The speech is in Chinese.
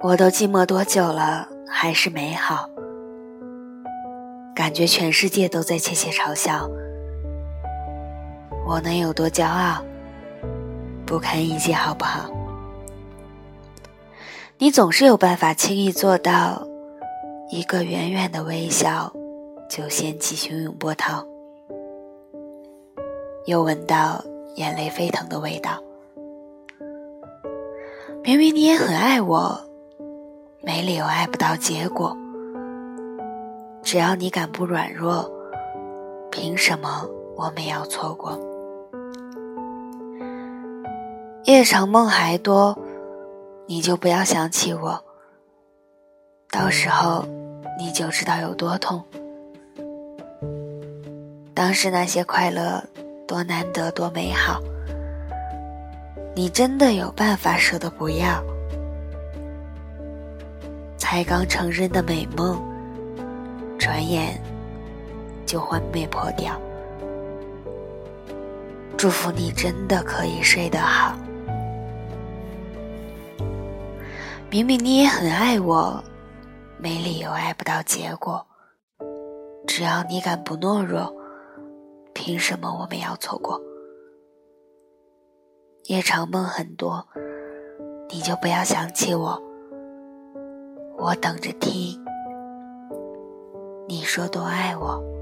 我都寂寞多久了，还是美好，感觉全世界都在窃窃嘲笑，我能有多骄傲？不堪一击，好不好？你总是有办法轻易做到，一个远远的微笑，就掀起汹涌波涛，又闻到眼泪沸腾的味道。明明你也很爱我，没理由爱不到结果。只要你敢不软弱，凭什么我们要错过？夜长梦还多。你就不要想起我，到时候你就知道有多痛。当时那些快乐多难得多美好，你真的有办法舍得不要？才刚成人的美梦，转眼就幻灭破掉。祝福你真的可以睡得好。明明你也很爱我，没理由爱不到结果。只要你敢不懦弱，凭什么我们要错过？夜长梦很多，你就不要想起我。我等着听，你说多爱我。